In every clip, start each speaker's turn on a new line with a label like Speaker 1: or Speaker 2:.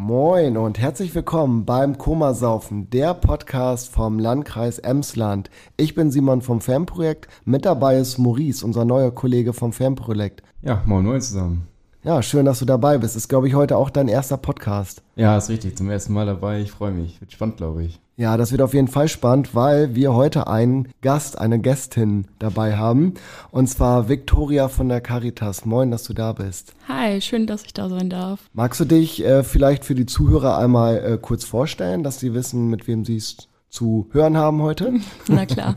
Speaker 1: Moin und herzlich willkommen beim Komasaufen, der Podcast vom Landkreis Emsland. Ich bin Simon vom Fanprojekt, mit dabei ist Maurice, unser neuer Kollege vom Fanprojekt.
Speaker 2: Ja, moin moin zusammen.
Speaker 1: Ja, schön, dass du dabei bist. Ist, glaube ich, heute auch dein erster Podcast.
Speaker 2: Ja, ist richtig. Zum ersten Mal dabei. Ich freue mich. Wird spannend, glaube ich.
Speaker 1: Ja, das wird auf jeden Fall spannend, weil wir heute einen Gast, eine Gästin dabei haben. Und zwar Viktoria von der Caritas. Moin, dass du da bist.
Speaker 3: Hi, schön, dass ich da sein darf.
Speaker 1: Magst du dich äh, vielleicht für die Zuhörer einmal äh, kurz vorstellen, dass sie wissen, mit wem sie es zu hören haben heute?
Speaker 3: Na klar.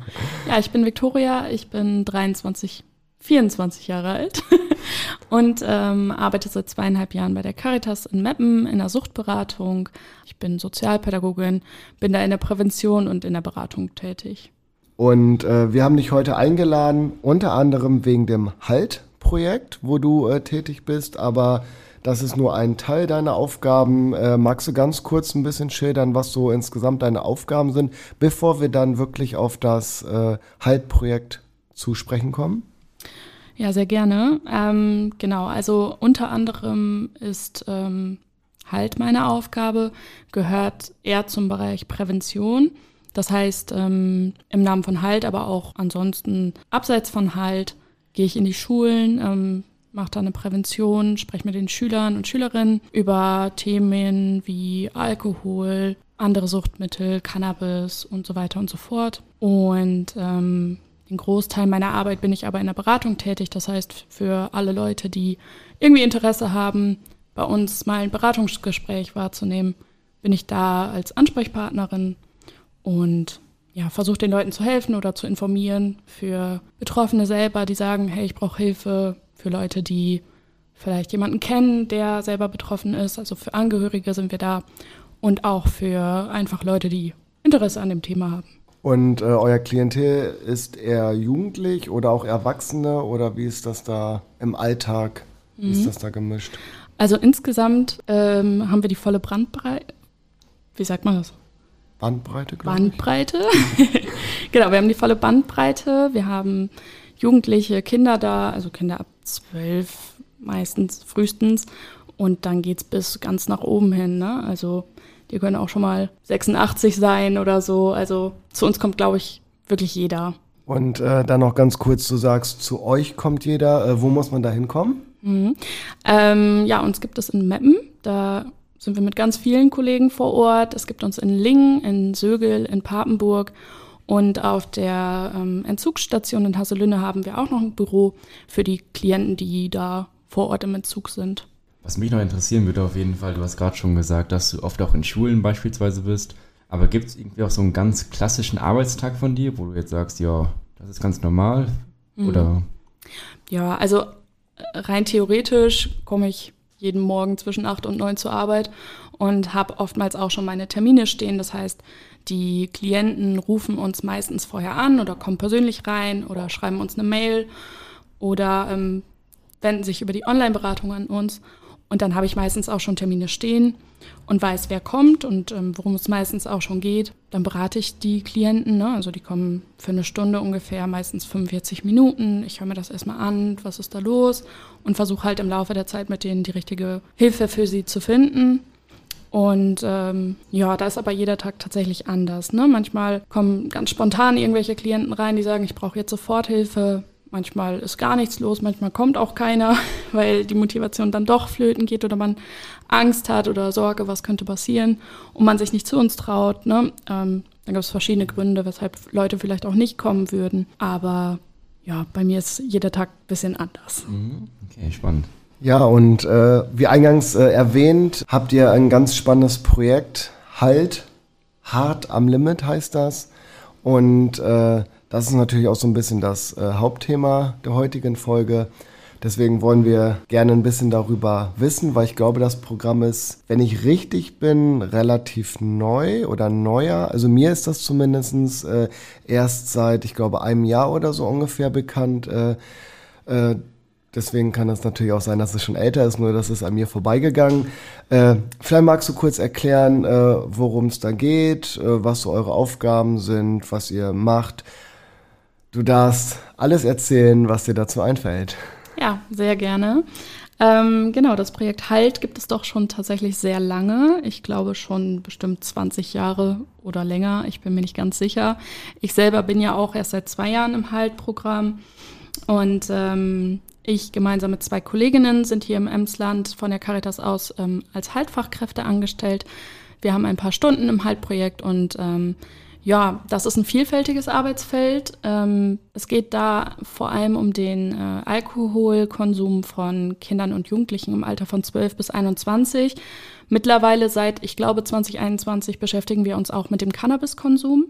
Speaker 3: Ja, ich bin Viktoria. Ich bin 23 24 Jahre alt und ähm, arbeite seit zweieinhalb Jahren bei der Caritas in Meppen in der Suchtberatung. Ich bin Sozialpädagogin, bin da in der Prävention und in der Beratung tätig.
Speaker 1: Und äh, wir haben dich heute eingeladen, unter anderem wegen dem Halt-Projekt, wo du äh, tätig bist, aber das ist nur ein Teil deiner Aufgaben. Äh, magst du ganz kurz ein bisschen schildern, was so insgesamt deine Aufgaben sind, bevor wir dann wirklich auf das äh, Halt-Projekt zu sprechen kommen?
Speaker 3: Ja, sehr gerne. Ähm, genau, also unter anderem ist ähm, halt meine Aufgabe, gehört eher zum Bereich Prävention. Das heißt, ähm, im Namen von Halt, aber auch ansonsten abseits von Halt, gehe ich in die Schulen, ähm, mache da eine Prävention, spreche mit den Schülern und Schülerinnen über Themen wie Alkohol, andere Suchtmittel, Cannabis und so weiter und so fort. Und ähm, den Großteil meiner Arbeit bin ich aber in der Beratung tätig. Das heißt, für alle Leute, die irgendwie Interesse haben, bei uns mal ein Beratungsgespräch wahrzunehmen, bin ich da als Ansprechpartnerin und ja, versuche den Leuten zu helfen oder zu informieren. Für Betroffene selber, die sagen, hey, ich brauche Hilfe. Für Leute, die vielleicht jemanden kennen, der selber betroffen ist. Also für Angehörige sind wir da. Und auch für einfach Leute, die Interesse an dem Thema haben.
Speaker 1: Und äh, euer Klientel ist eher jugendlich oder auch Erwachsene oder wie ist das da im Alltag? Wie mhm. ist das da gemischt?
Speaker 3: Also insgesamt ähm, haben wir die volle Brandbreite. Wie sagt man das?
Speaker 1: Bandbreite,
Speaker 3: glaube Bandbreite. genau, wir haben die volle Bandbreite. Wir haben jugendliche Kinder da, also Kinder ab zwölf meistens, frühestens. Und dann geht es bis ganz nach oben hin. Ne? Also die können auch schon mal 86 sein oder so. Also zu uns kommt, glaube ich, wirklich jeder.
Speaker 1: Und äh, dann noch ganz kurz, du sagst, zu euch kommt jeder. Äh, wo muss man da hinkommen?
Speaker 3: Mhm. Ähm, ja, uns gibt es in Meppen. Da sind wir mit ganz vielen Kollegen vor Ort. Es gibt uns in Lingen, in Sögel, in Papenburg. Und auf der ähm, Entzugsstation in Hasselünne haben wir auch noch ein Büro für die Klienten, die da vor Ort im Entzug sind.
Speaker 2: Was mich noch interessieren würde auf jeden Fall, du hast gerade schon gesagt, dass du oft auch in Schulen beispielsweise bist, aber gibt es irgendwie auch so einen ganz klassischen Arbeitstag von dir, wo du jetzt sagst, ja, das ist ganz normal mhm. oder?
Speaker 3: Ja, also äh, rein theoretisch komme ich jeden Morgen zwischen acht und neun zur Arbeit und habe oftmals auch schon meine Termine stehen. Das heißt, die Klienten rufen uns meistens vorher an oder kommen persönlich rein oder schreiben uns eine Mail oder ähm, wenden sich über die Online-Beratung an uns. Und dann habe ich meistens auch schon Termine stehen und weiß, wer kommt und ähm, worum es meistens auch schon geht. Dann berate ich die Klienten, ne? also die kommen für eine Stunde ungefähr, meistens 45 Minuten. Ich höre mir das erstmal an, was ist da los und versuche halt im Laufe der Zeit mit denen die richtige Hilfe für sie zu finden. Und ähm, ja, da ist aber jeder Tag tatsächlich anders. Ne? Manchmal kommen ganz spontan irgendwelche Klienten rein, die sagen, ich brauche jetzt sofort Hilfe. Manchmal ist gar nichts los, manchmal kommt auch keiner, weil die Motivation dann doch flöten geht oder man Angst hat oder Sorge, was könnte passieren und man sich nicht zu uns traut. Ne? Ähm, da gibt es verschiedene Gründe, weshalb Leute vielleicht auch nicht kommen würden. Aber ja, bei mir ist jeder Tag ein bisschen anders.
Speaker 2: Mhm. Okay, spannend.
Speaker 1: Ja, und äh, wie eingangs äh, erwähnt, habt ihr ein ganz spannendes Projekt. Halt, hart am Limit heißt das. Und äh, das ist natürlich auch so ein bisschen das äh, Hauptthema der heutigen Folge. Deswegen wollen wir gerne ein bisschen darüber wissen, weil ich glaube, das Programm ist, wenn ich richtig bin, relativ neu oder neuer. Also mir ist das zumindest äh, erst seit, ich glaube, einem Jahr oder so ungefähr bekannt. Äh, äh, deswegen kann es natürlich auch sein, dass es schon älter ist, nur das ist an mir vorbeigegangen. Äh, vielleicht magst du kurz erklären, äh, worum es da geht, äh, was so eure Aufgaben sind, was ihr macht. Du darfst alles erzählen, was dir dazu einfällt.
Speaker 3: Ja, sehr gerne. Ähm, genau, das Projekt Halt gibt es doch schon tatsächlich sehr lange. Ich glaube schon bestimmt 20 Jahre oder länger. Ich bin mir nicht ganz sicher. Ich selber bin ja auch erst seit zwei Jahren im Halt-Programm. Und ähm, ich gemeinsam mit zwei Kolleginnen sind hier im Emsland von der Caritas aus ähm, als Haltfachkräfte angestellt. Wir haben ein paar Stunden im Haltprojekt und ähm, ja, das ist ein vielfältiges Arbeitsfeld. Ähm, es geht da vor allem um den äh, Alkoholkonsum von Kindern und Jugendlichen im Alter von 12 bis 21. Mittlerweile seit, ich glaube, 2021 beschäftigen wir uns auch mit dem Cannabiskonsum.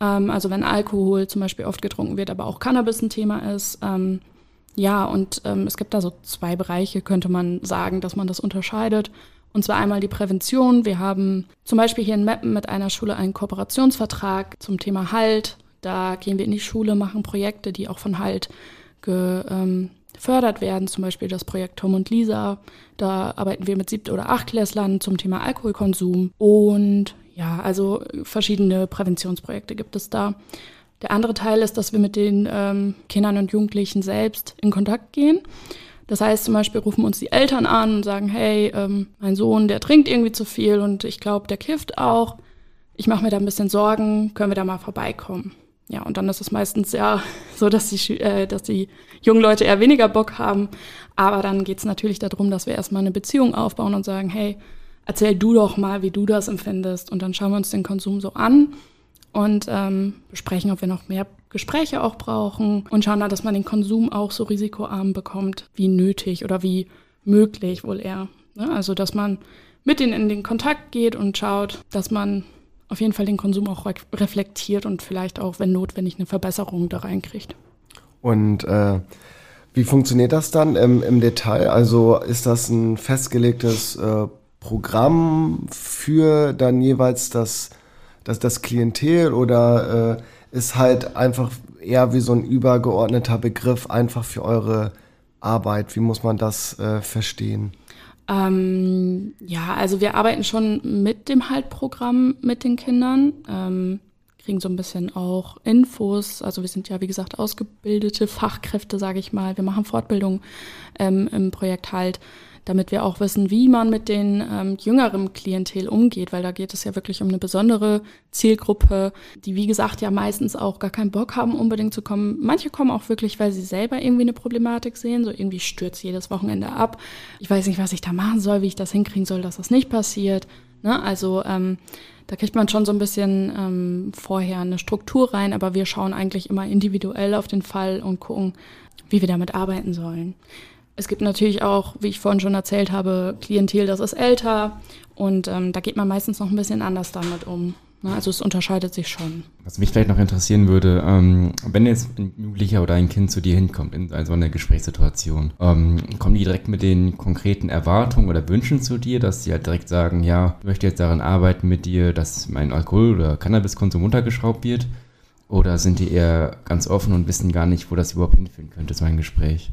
Speaker 3: Ähm, also wenn Alkohol zum Beispiel oft getrunken wird, aber auch Cannabis ein Thema ist. Ähm, ja, und ähm, es gibt da so zwei Bereiche, könnte man sagen, dass man das unterscheidet. Und zwar einmal die Prävention. Wir haben zum Beispiel hier in Meppen mit einer Schule einen Kooperationsvertrag zum Thema Halt. Da gehen wir in die Schule, machen Projekte, die auch von Halt gefördert werden. Zum Beispiel das Projekt Tom und Lisa. Da arbeiten wir mit siebten oder achtklässlern zum Thema Alkoholkonsum. Und ja, also verschiedene Präventionsprojekte gibt es da. Der andere Teil ist, dass wir mit den ähm, Kindern und Jugendlichen selbst in Kontakt gehen. Das heißt zum Beispiel rufen uns die Eltern an und sagen, hey, ähm, mein Sohn, der trinkt irgendwie zu viel und ich glaube, der kifft auch. Ich mache mir da ein bisschen Sorgen, können wir da mal vorbeikommen? Ja, und dann ist es meistens ja so, dass die, äh, dass die jungen Leute eher weniger Bock haben. Aber dann geht es natürlich darum, dass wir erstmal eine Beziehung aufbauen und sagen, hey, erzähl du doch mal, wie du das empfindest. Und dann schauen wir uns den Konsum so an und ähm, besprechen, ob wir noch mehr Gespräche auch brauchen und schauen dann, dass man den Konsum auch so risikoarm bekommt, wie nötig oder wie möglich wohl eher. Ne? Also, dass man mit denen in den Kontakt geht und schaut, dass man auf jeden Fall den Konsum auch re reflektiert und vielleicht auch, wenn notwendig, eine Verbesserung da reinkriegt.
Speaker 1: Und äh, wie funktioniert das dann im, im, Detail? Also ist das ein festgelegtes äh, Programm für dann jeweils das, das, das Klientel oder äh, ist halt einfach eher wie so ein übergeordneter Begriff einfach für eure Arbeit. Wie muss man das äh, verstehen?
Speaker 3: Ähm, ja, also wir arbeiten schon mit dem Haltprogramm mit den Kindern, ähm, kriegen so ein bisschen auch Infos. Also wir sind ja, wie gesagt, ausgebildete Fachkräfte, sage ich mal. Wir machen Fortbildung ähm, im Projekt Halt damit wir auch wissen, wie man mit den ähm, jüngeren Klientel umgeht, weil da geht es ja wirklich um eine besondere Zielgruppe, die wie gesagt ja meistens auch gar keinen Bock haben, unbedingt zu kommen. Manche kommen auch wirklich, weil sie selber irgendwie eine Problematik sehen, so irgendwie stürzt jedes Wochenende ab. Ich weiß nicht, was ich da machen soll, wie ich das hinkriegen soll, dass das nicht passiert. Ne? Also ähm, da kriegt man schon so ein bisschen ähm, vorher eine Struktur rein, aber wir schauen eigentlich immer individuell auf den Fall und gucken, wie wir damit arbeiten sollen. Es gibt natürlich auch, wie ich vorhin schon erzählt habe, Klientel, das ist älter und ähm, da geht man meistens noch ein bisschen anders damit um. Ne? Also es unterscheidet sich schon.
Speaker 2: Was mich vielleicht noch interessieren würde, ähm, wenn jetzt ein Jugendlicher oder ein Kind zu dir hinkommt in so einer Gesprächssituation, ähm, kommen die direkt mit den konkreten Erwartungen oder Wünschen zu dir, dass sie halt direkt sagen, ja, ich möchte jetzt daran arbeiten mit dir, dass mein Alkohol- oder Cannabiskonsum untergeschraubt wird? Oder sind die eher ganz offen und wissen gar nicht, wo das überhaupt hinführen könnte, so ein Gespräch?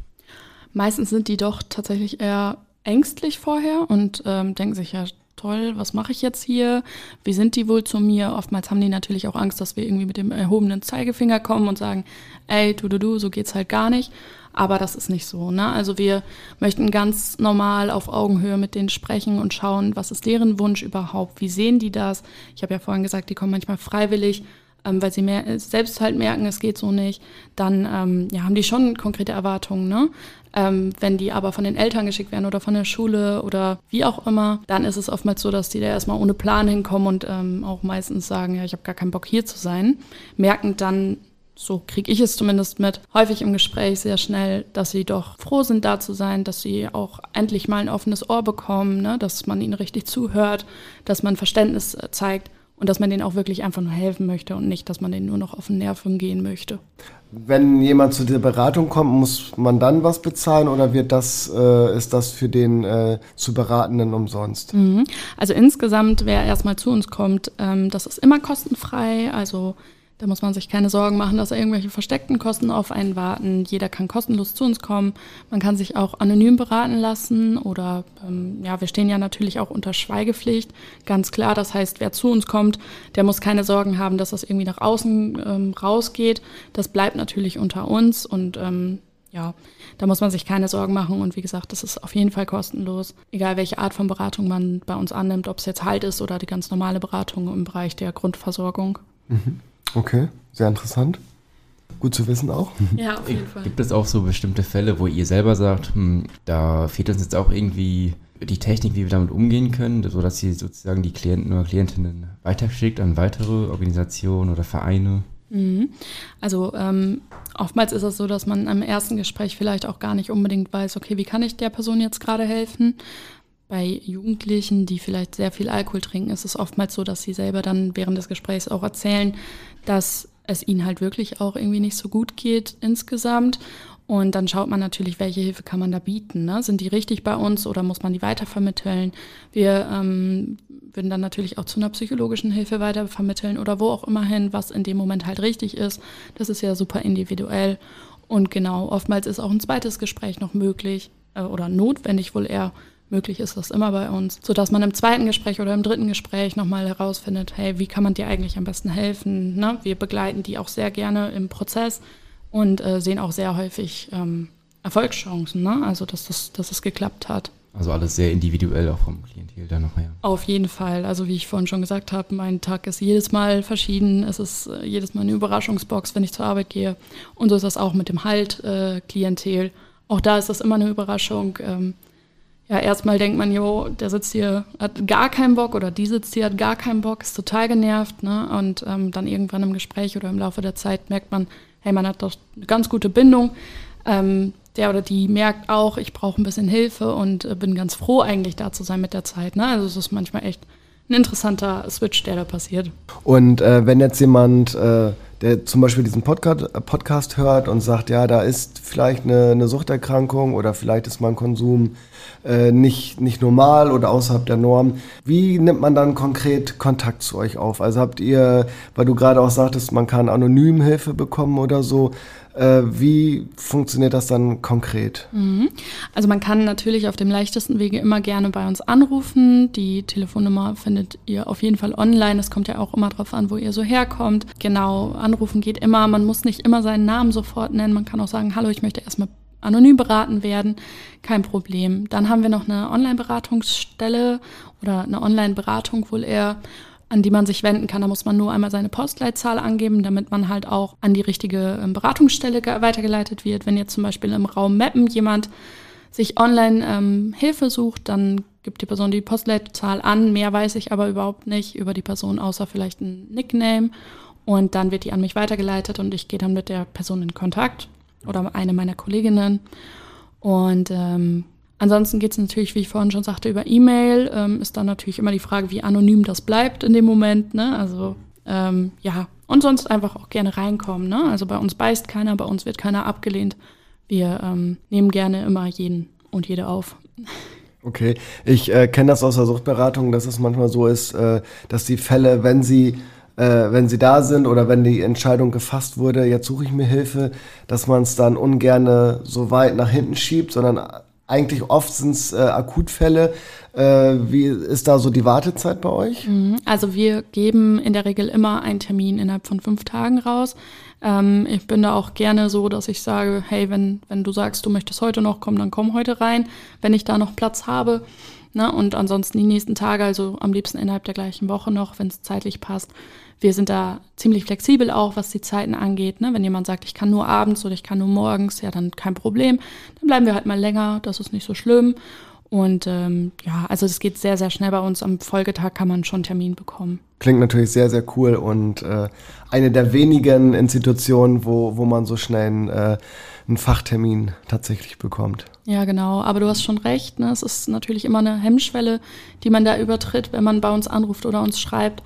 Speaker 3: Meistens sind die doch tatsächlich eher ängstlich vorher und ähm, denken sich ja, toll, was mache ich jetzt hier? Wie sind die wohl zu mir? Oftmals haben die natürlich auch Angst, dass wir irgendwie mit dem erhobenen Zeigefinger kommen und sagen, ey, du, du, du, so geht's halt gar nicht. Aber das ist nicht so. Ne? Also wir möchten ganz normal auf Augenhöhe mit denen sprechen und schauen, was ist deren Wunsch überhaupt? Wie sehen die das? Ich habe ja vorhin gesagt, die kommen manchmal freiwillig ähm, weil sie mehr, selbst halt merken, es geht so nicht, dann ähm, ja, haben die schon konkrete Erwartungen. Ne? Ähm, wenn die aber von den Eltern geschickt werden oder von der Schule oder wie auch immer, dann ist es oftmals so, dass die da erstmal ohne Plan hinkommen und ähm, auch meistens sagen, ja, ich habe gar keinen Bock hier zu sein, merken dann, so kriege ich es zumindest mit, häufig im Gespräch sehr schnell, dass sie doch froh sind, da zu sein, dass sie auch endlich mal ein offenes Ohr bekommen, ne? dass man ihnen richtig zuhört, dass man Verständnis äh, zeigt und dass man denen auch wirklich einfach nur helfen möchte und nicht, dass man denen nur noch auf den Nerven gehen möchte.
Speaker 1: Wenn jemand zu der Beratung kommt, muss man dann was bezahlen oder wird das, äh, ist das für den äh, zu Beratenden umsonst?
Speaker 3: Mhm. Also insgesamt, wer erstmal zu uns kommt, ähm, das ist immer kostenfrei. Also da muss man sich keine Sorgen machen, dass irgendwelche versteckten Kosten auf einen warten. Jeder kann kostenlos zu uns kommen. Man kann sich auch anonym beraten lassen oder ähm, ja, wir stehen ja natürlich auch unter Schweigepflicht. Ganz klar, das heißt, wer zu uns kommt, der muss keine Sorgen haben, dass das irgendwie nach außen ähm, rausgeht. Das bleibt natürlich unter uns und ähm, ja, da muss man sich keine Sorgen machen und wie gesagt, das ist auf jeden Fall kostenlos. Egal welche Art von Beratung man bei uns annimmt, ob es jetzt Halt ist oder die ganz normale Beratung im Bereich der Grundversorgung.
Speaker 1: Mhm. Okay, sehr interessant. Gut zu wissen auch.
Speaker 3: Ja, auf jeden Fall.
Speaker 2: Gibt es auch so bestimmte Fälle, wo ihr selber sagt, hm, da fehlt uns jetzt auch irgendwie die Technik, wie wir damit umgehen können, sodass ihr sozusagen die Klienten oder Klientinnen weiterschickt an weitere Organisationen oder Vereine?
Speaker 3: Mhm. Also ähm, oftmals ist es so, dass man im ersten Gespräch vielleicht auch gar nicht unbedingt weiß, okay, wie kann ich der Person jetzt gerade helfen? Bei Jugendlichen, die vielleicht sehr viel Alkohol trinken, ist es oftmals so, dass sie selber dann während des Gesprächs auch erzählen, dass es ihnen halt wirklich auch irgendwie nicht so gut geht insgesamt und dann schaut man natürlich, welche Hilfe kann man da bieten. Ne? Sind die richtig bei uns oder muss man die weitervermitteln? Wir ähm, würden dann natürlich auch zu einer psychologischen Hilfe weitervermitteln oder wo auch immer hin, was in dem Moment halt richtig ist. Das ist ja super individuell. Und genau, oftmals ist auch ein zweites Gespräch noch möglich äh, oder notwendig wohl eher. Möglich ist das immer bei uns, sodass man im zweiten Gespräch oder im dritten Gespräch nochmal herausfindet, hey, wie kann man dir eigentlich am besten helfen? Ne? Wir begleiten die auch sehr gerne im Prozess und äh, sehen auch sehr häufig ähm, Erfolgschancen, ne? also dass, das, dass es geklappt hat.
Speaker 2: Also alles sehr individuell auch vom Klientel dann ja.
Speaker 3: Auf jeden Fall. Also wie ich vorhin schon gesagt habe, mein Tag ist jedes Mal verschieden. Es ist äh, jedes Mal eine Überraschungsbox, wenn ich zur Arbeit gehe. Und so ist das auch mit dem Halt-Klientel. Äh, auch da ist das immer eine Überraschung. Ähm, ja, erstmal denkt man, jo, der sitzt hier, hat gar keinen Bock oder die sitzt hier, hat gar keinen Bock, ist total genervt. Ne? Und ähm, dann irgendwann im Gespräch oder im Laufe der Zeit merkt man, hey, man hat doch eine ganz gute Bindung. Ähm, der oder die merkt auch, ich brauche ein bisschen Hilfe und äh, bin ganz froh, eigentlich da zu sein mit der Zeit. Ne? Also es ist manchmal echt ein interessanter Switch, der da passiert.
Speaker 1: Und äh, wenn jetzt jemand, äh, der zum Beispiel diesen Podcast, Podcast, hört und sagt, ja, da ist vielleicht eine, eine Suchterkrankung oder vielleicht ist mein Konsum äh, nicht, nicht normal oder außerhalb der Norm, wie nimmt man dann konkret Kontakt zu euch auf? Also habt ihr, weil du gerade auch sagtest, man kann anonym Hilfe bekommen oder so, wie funktioniert das dann konkret?
Speaker 3: Mhm. Also man kann natürlich auf dem leichtesten Wege immer gerne bei uns anrufen. Die Telefonnummer findet ihr auf jeden Fall online. Es kommt ja auch immer darauf an, wo ihr so herkommt. Genau, anrufen geht immer. Man muss nicht immer seinen Namen sofort nennen. Man kann auch sagen, hallo, ich möchte erstmal anonym beraten werden. Kein Problem. Dann haben wir noch eine Online-Beratungsstelle oder eine Online-Beratung wohl eher an die man sich wenden kann. Da muss man nur einmal seine Postleitzahl angeben, damit man halt auch an die richtige ähm, Beratungsstelle weitergeleitet wird. Wenn jetzt zum Beispiel im Raum Mappen jemand sich online ähm, Hilfe sucht, dann gibt die Person die Postleitzahl an. Mehr weiß ich aber überhaupt nicht über die Person, außer vielleicht ein Nickname. Und dann wird die an mich weitergeleitet und ich gehe dann mit der Person in Kontakt oder eine meiner Kolleginnen. Und ähm, Ansonsten geht es natürlich, wie ich vorhin schon sagte, über E-Mail. Ähm, ist dann natürlich immer die Frage, wie anonym das bleibt in dem Moment. Ne? Also ähm, ja, und sonst einfach auch gerne reinkommen. Ne? Also bei uns beißt keiner, bei uns wird keiner abgelehnt. Wir ähm, nehmen gerne immer jeden und jede auf.
Speaker 1: Okay, ich äh, kenne das aus der Suchtberatung, dass es manchmal so ist, äh, dass die Fälle, wenn sie äh, wenn sie da sind oder wenn die Entscheidung gefasst wurde, jetzt suche ich mir Hilfe, dass man es dann ungern so weit nach hinten schiebt, sondern eigentlich oft sind es äh, Akutfälle. Äh, wie ist da so die Wartezeit bei euch?
Speaker 3: Mhm. Also wir geben in der Regel immer einen Termin innerhalb von fünf Tagen raus. Ähm, ich bin da auch gerne so, dass ich sage, hey, wenn, wenn du sagst, du möchtest heute noch kommen, dann komm heute rein, wenn ich da noch Platz habe. Na, ne? und ansonsten die nächsten Tage, also am liebsten innerhalb der gleichen Woche noch, wenn es zeitlich passt. Wir sind da ziemlich flexibel auch, was die Zeiten angeht. Ne? Wenn jemand sagt, ich kann nur abends oder ich kann nur morgens, ja, dann kein Problem. Dann bleiben wir halt mal länger, das ist nicht so schlimm. Und ähm, ja, also es geht sehr, sehr schnell bei uns. Am Folgetag kann man schon einen Termin bekommen.
Speaker 1: Klingt natürlich sehr, sehr cool und äh, eine der wenigen Institutionen, wo, wo man so schnell äh, einen Fachtermin tatsächlich bekommt.
Speaker 3: Ja, genau. Aber du hast schon recht. Ne? Es ist natürlich immer eine Hemmschwelle, die man da übertritt, wenn man bei uns anruft oder uns schreibt.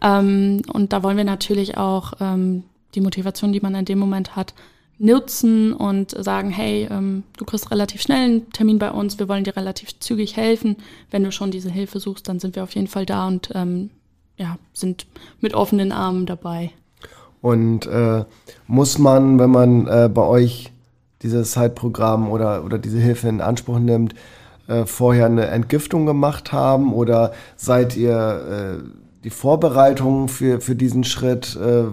Speaker 3: Ähm, und da wollen wir natürlich auch ähm, die Motivation, die man in dem Moment hat, nutzen und sagen, hey, ähm, du kriegst relativ schnell einen Termin bei uns, wir wollen dir relativ zügig helfen. Wenn du schon diese Hilfe suchst, dann sind wir auf jeden Fall da und ähm, ja, sind mit offenen Armen dabei.
Speaker 1: Und äh, muss man, wenn man äh, bei euch dieses Zeitprogramm oder, oder diese Hilfe in Anspruch nimmt, äh, vorher eine Entgiftung gemacht haben? Oder seid ihr äh, die Vorbereitung für, für diesen Schritt, äh,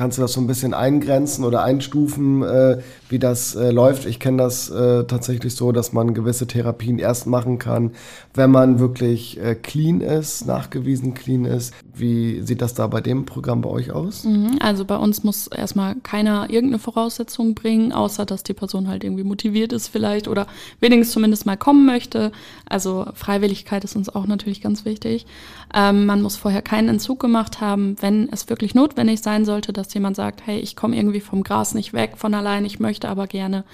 Speaker 1: Kannst du das so ein bisschen eingrenzen oder einstufen, äh, wie das äh, läuft? Ich kenne das äh, tatsächlich so, dass man gewisse Therapien erst machen kann, wenn man wirklich äh, clean ist, nachgewiesen clean ist. Wie sieht das da bei dem Programm bei euch aus?
Speaker 3: Mhm, also bei uns muss erstmal keiner irgendeine Voraussetzung bringen, außer dass die Person halt irgendwie motiviert ist vielleicht oder wenigstens zumindest mal kommen möchte. Also Freiwilligkeit ist uns auch natürlich ganz wichtig. Ähm, man muss vorher keinen Entzug gemacht haben, wenn es wirklich notwendig sein sollte, dass jemand sagt, hey, ich komme irgendwie vom Gras nicht weg von allein, ich möchte aber gerne,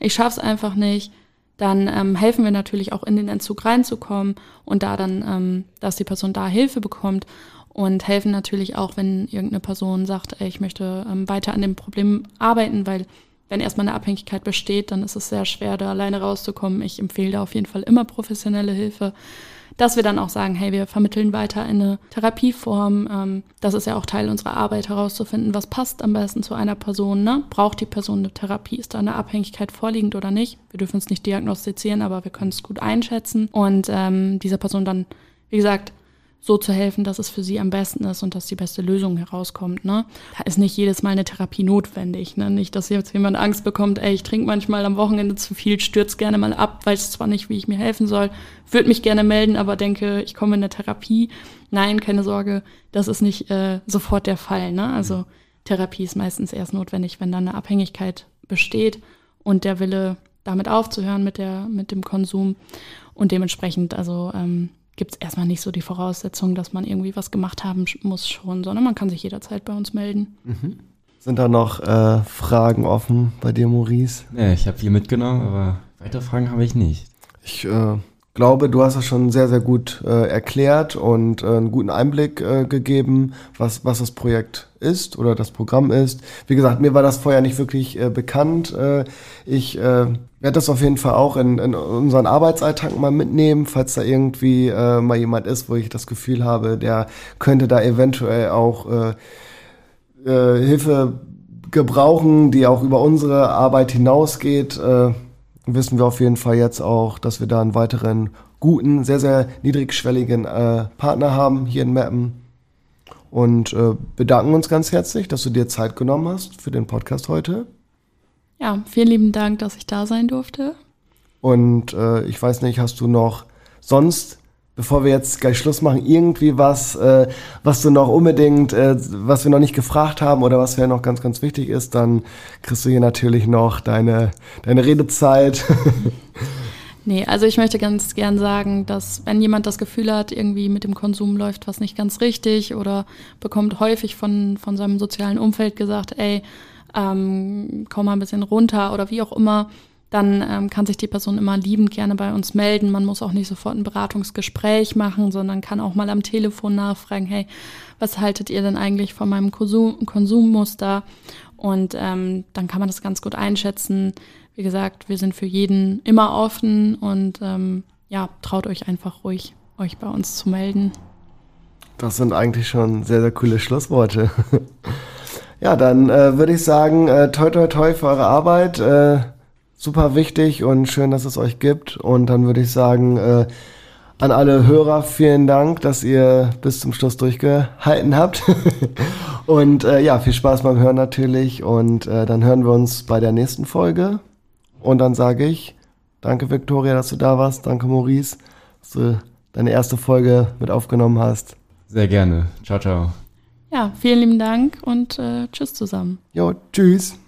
Speaker 3: ich schaff's einfach nicht, dann ähm, helfen wir natürlich auch in den Entzug reinzukommen und da dann, ähm, dass die Person da Hilfe bekommt und helfen natürlich auch, wenn irgendeine Person sagt, ey, ich möchte ähm, weiter an dem Problem arbeiten, weil wenn erstmal eine Abhängigkeit besteht, dann ist es sehr schwer, da alleine rauszukommen. Ich empfehle da auf jeden Fall immer professionelle Hilfe dass wir dann auch sagen, hey, wir vermitteln weiter eine Therapieform. Ähm, das ist ja auch Teil unserer Arbeit herauszufinden, was passt am besten zu einer Person. Ne? Braucht die Person eine Therapie? Ist da eine Abhängigkeit vorliegend oder nicht? Wir dürfen es nicht diagnostizieren, aber wir können es gut einschätzen und ähm, dieser Person dann, wie gesagt, so zu helfen, dass es für sie am besten ist und dass die beste Lösung herauskommt. Ne? Da ist nicht jedes Mal eine Therapie notwendig. Ne? Nicht, dass jetzt jemand Angst bekommt, ey, ich trinke manchmal am Wochenende zu viel, stürze gerne mal ab, weiß zwar nicht, wie ich mir helfen soll, würde mich gerne melden, aber denke, ich komme in eine Therapie. Nein, keine Sorge, das ist nicht äh, sofort der Fall. Ne? Also Therapie ist meistens erst notwendig, wenn dann eine Abhängigkeit besteht und der Wille, damit aufzuhören mit, der, mit dem Konsum. Und dementsprechend, also ähm, gibt es erstmal nicht so die Voraussetzung, dass man irgendwie was gemacht haben muss schon, sondern man kann sich jederzeit bei uns melden.
Speaker 1: Mhm. Sind da noch äh, Fragen offen bei dir, Maurice?
Speaker 2: Nee, ich habe viel mitgenommen, aber weitere Fragen habe ich nicht.
Speaker 1: Ich äh, glaube, du hast das schon sehr, sehr gut äh, erklärt und äh, einen guten Einblick äh, gegeben, was, was das Projekt ist oder das Programm ist. Wie gesagt, mir war das vorher nicht wirklich äh, bekannt. Äh, ich äh, werde das auf jeden Fall auch in, in unseren Arbeitsalltag mal mitnehmen, falls da irgendwie mal jemand ist, wo ich das Gefühl habe, der könnte da eventuell auch Hilfe gebrauchen, die auch über unsere Arbeit hinausgeht. Wissen wir auf jeden Fall jetzt auch, dass wir da einen weiteren guten, sehr, sehr niedrigschwelligen äh, Partner haben hier in Meppen. Und äh, bedanken uns ganz herzlich, dass du dir Zeit genommen hast für den Podcast heute.
Speaker 3: Ja, vielen lieben Dank, dass ich da sein durfte.
Speaker 1: Und äh, ich weiß nicht, hast du noch sonst, bevor wir jetzt gleich Schluss machen, irgendwie was, äh, was du noch unbedingt, äh, was wir noch nicht gefragt haben oder was ja noch ganz, ganz wichtig ist, dann kriegst du hier natürlich noch deine, deine Redezeit.
Speaker 3: Nee, also ich möchte ganz gern sagen, dass wenn jemand das Gefühl hat, irgendwie mit dem Konsum läuft was nicht ganz richtig oder bekommt häufig von, von seinem sozialen Umfeld gesagt, ey, ähm, komm mal ein bisschen runter oder wie auch immer, dann ähm, kann sich die Person immer liebend gerne bei uns melden. Man muss auch nicht sofort ein Beratungsgespräch machen, sondern kann auch mal am Telefon nachfragen, hey, was haltet ihr denn eigentlich von meinem Konsum Konsummuster? Und ähm, dann kann man das ganz gut einschätzen. Wie gesagt, wir sind für jeden immer offen und ähm, ja, traut euch einfach ruhig, euch bei uns zu melden.
Speaker 1: Das sind eigentlich schon sehr, sehr coole Schlussworte. Ja, dann äh, würde ich sagen, äh, toi toi toi für eure Arbeit. Äh, super wichtig und schön, dass es euch gibt. Und dann würde ich sagen, äh, an alle Hörer vielen Dank, dass ihr bis zum Schluss durchgehalten habt. und äh, ja, viel Spaß beim Hören natürlich. Und äh, dann hören wir uns bei der nächsten Folge. Und dann sage ich, danke Victoria, dass du da warst. Danke Maurice, dass du deine erste Folge mit aufgenommen hast.
Speaker 2: Sehr gerne. Ciao, ciao.
Speaker 3: Ja, vielen lieben Dank und äh, tschüss zusammen.
Speaker 1: Jo, tschüss.